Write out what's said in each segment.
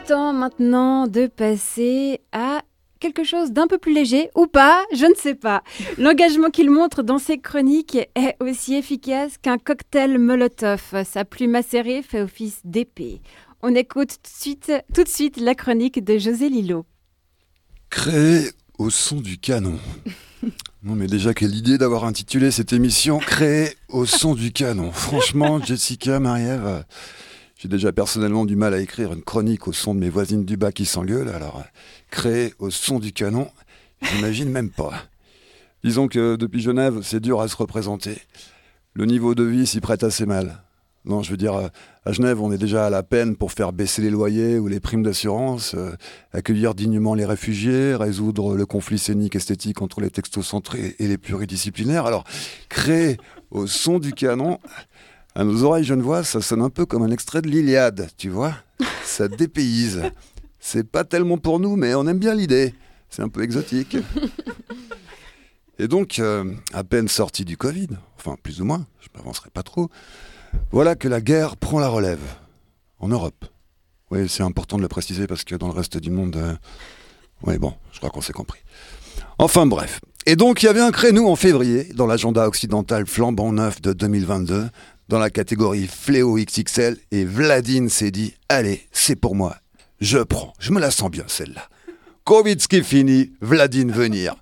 est temps maintenant de passer à quelque chose d'un peu plus léger ou pas, je ne sais pas. L'engagement qu'il montre dans ses chroniques est aussi efficace qu'un cocktail Molotov. Sa plume acérée fait office d'épée. On écoute tout de, suite, la chronique de José Lillo. Créé au son du canon. Non mais déjà quelle idée d'avoir intitulé cette émission Créé au son du canon. Franchement, Jessica, Marie-Ève, j'ai déjà personnellement du mal à écrire une chronique au son de mes voisines du bas qui s'engueulent, alors créé au son du canon, j'imagine même pas. Disons que depuis Genève, c'est dur à se représenter. Le niveau de vie s'y prête assez mal. Non, je veux dire, à Genève, on est déjà à la peine pour faire baisser les loyers ou les primes d'assurance, euh, accueillir dignement les réfugiés, résoudre le conflit scénique esthétique entre les textocentrés et les pluridisciplinaires. Alors, créer au son du canon, à nos oreilles genevoises, ça sonne un peu comme un extrait de l'Iliade, tu vois Ça dépayse. C'est pas tellement pour nous, mais on aime bien l'idée. C'est un peu exotique. Et donc, euh, à peine sorti du Covid, enfin plus ou moins, je m'avancerai pas trop, voilà que la guerre prend la relève en Europe. Oui, c'est important de le préciser parce que dans le reste du monde, euh, oui bon, je crois qu'on s'est compris. Enfin bref. Et donc il y avait un créneau en février dans l'agenda occidental flambant neuf de 2022 dans la catégorie Fléau XXL et Vladine s'est dit Allez, c'est pour moi. Je prends. Je me la sens bien celle-là. Covid qui fini, Vladine venir.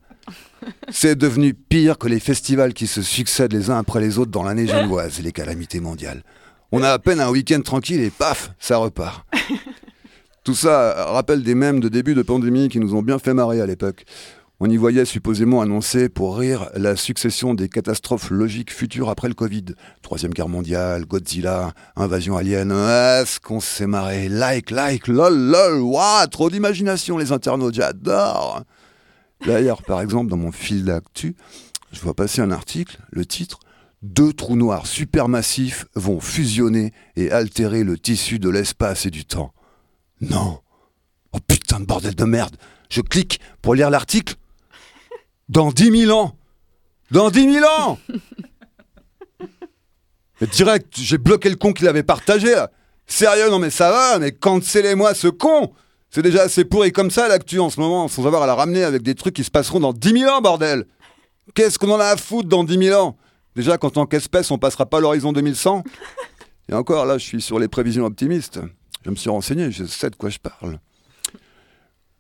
C'est devenu pire que les festivals qui se succèdent les uns après les autres dans l'année genevoise et les calamités mondiales. On a à peine un week-end tranquille et paf, ça repart. Tout ça rappelle des mèmes de début de pandémie qui nous ont bien fait marrer à l'époque. On y voyait supposément annoncer pour rire la succession des catastrophes logiques futures après le Covid. Troisième guerre mondiale, Godzilla, invasion alien. Ah, ce qu'on s'est marré? Like, like, lol, lol. Waouh, trop d'imagination les internautes, j'adore. D'ailleurs, par exemple, dans mon fil d'actu, je vois passer un article, le titre Deux trous noirs supermassifs vont fusionner et altérer le tissu de l'espace et du temps. Non. Oh putain de bordel de merde. Je clique pour lire l'article. Dans 10 000 ans Dans 10 000 ans Mais direct, j'ai bloqué le con qu'il avait partagé là. Sérieux, non mais ça va, mais cancellez-moi ce con C'est déjà assez pourri comme ça l'actu en ce moment, sans avoir à la ramener avec des trucs qui se passeront dans 10 000 ans, bordel Qu'est-ce qu'on en a à foutre dans 10 000 ans? Déjà, qu'en tant qu'espèce, on passera pas l'horizon 2100 Et encore, là, je suis sur les prévisions optimistes. Je me suis renseigné, je sais de quoi je parle.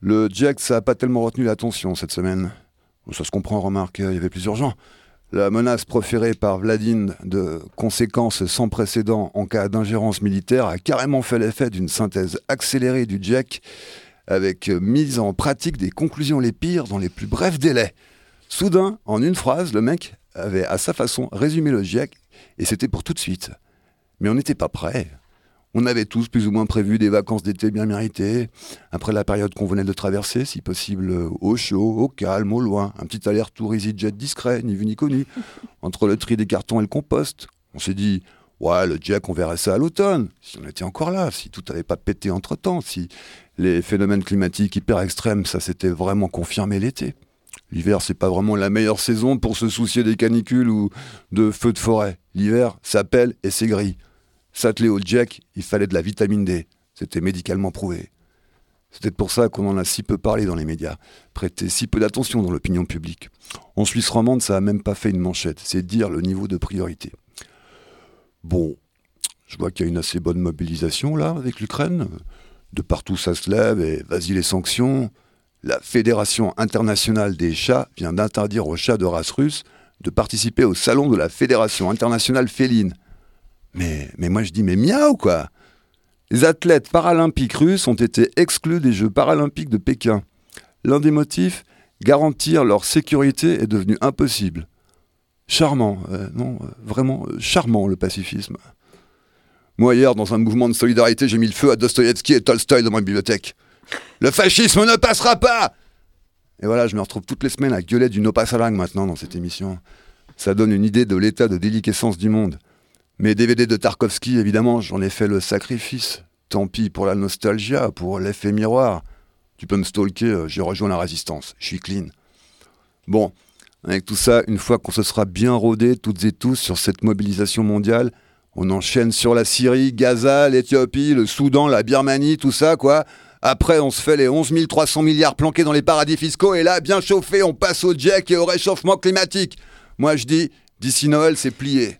Le Jack, ça n'a pas tellement retenu l'attention cette semaine. Ça se comprend, remarque, il y avait plusieurs gens. La menace proférée par Vladine de conséquences sans précédent en cas d'ingérence militaire a carrément fait l'effet d'une synthèse accélérée du Jack avec mise en pratique des conclusions les pires dans les plus brefs délais. Soudain, en une phrase, le mec avait à sa façon résumé le Jack et c'était pour tout de suite. Mais on n'était pas prêt. On avait tous plus ou moins prévu des vacances d'été bien méritées, après la période qu'on venait de traverser, si possible au chaud, au calme, au loin, un petit aller-retour EasyJet discret, ni vu ni connu, entre le tri des cartons et le compost. On s'est dit, ouais, le jack, on verrait ça à l'automne, si on était encore là, si tout n'avait pas pété entre-temps, si les phénomènes climatiques hyper extrêmes, ça s'était vraiment confirmé l'été. L'hiver, c'est pas vraiment la meilleure saison pour se soucier des canicules ou de feux de forêt. L'hiver, ça pèle et c'est gris. S'atteler au Jack, il fallait de la vitamine D. C'était médicalement prouvé. C'est peut-être pour ça qu'on en a si peu parlé dans les médias, prêté si peu d'attention dans l'opinion publique. En Suisse romande, ça n'a même pas fait une manchette, c'est dire le niveau de priorité. Bon, je vois qu'il y a une assez bonne mobilisation là avec l'Ukraine. De partout ça se lève et vas-y les sanctions. La Fédération internationale des chats vient d'interdire aux chats de race russe de participer au salon de la Fédération internationale féline. Mais, moi je dis, mais miaou quoi Les athlètes paralympiques russes ont été exclus des Jeux paralympiques de Pékin. L'un des motifs, garantir leur sécurité est devenu impossible. Charmant, euh, non, euh, vraiment euh, charmant le pacifisme. Moi hier, dans un mouvement de solidarité, j'ai mis le feu à Dostoïevski et Tolstoï dans ma bibliothèque. Le fascisme ne passera pas Et voilà, je me retrouve toutes les semaines à gueuler du no passalang maintenant dans cette émission. Ça donne une idée de l'état de déliquescence du monde. Mes DVD de Tarkovsky, évidemment, j'en ai fait le sacrifice. Tant pis pour la nostalgia, pour l'effet miroir. Tu peux me stalker, euh, j'ai rejoint la résistance. Je suis clean. Bon, avec tout ça, une fois qu'on se sera bien rodé toutes et tous sur cette mobilisation mondiale, on enchaîne sur la Syrie, Gaza, l'Éthiopie, le Soudan, la Birmanie, tout ça, quoi. Après, on se fait les 11 300 milliards planqués dans les paradis fiscaux et là, bien chauffé, on passe au jack et au réchauffement climatique. Moi, je dis, d'ici Noël, c'est plié.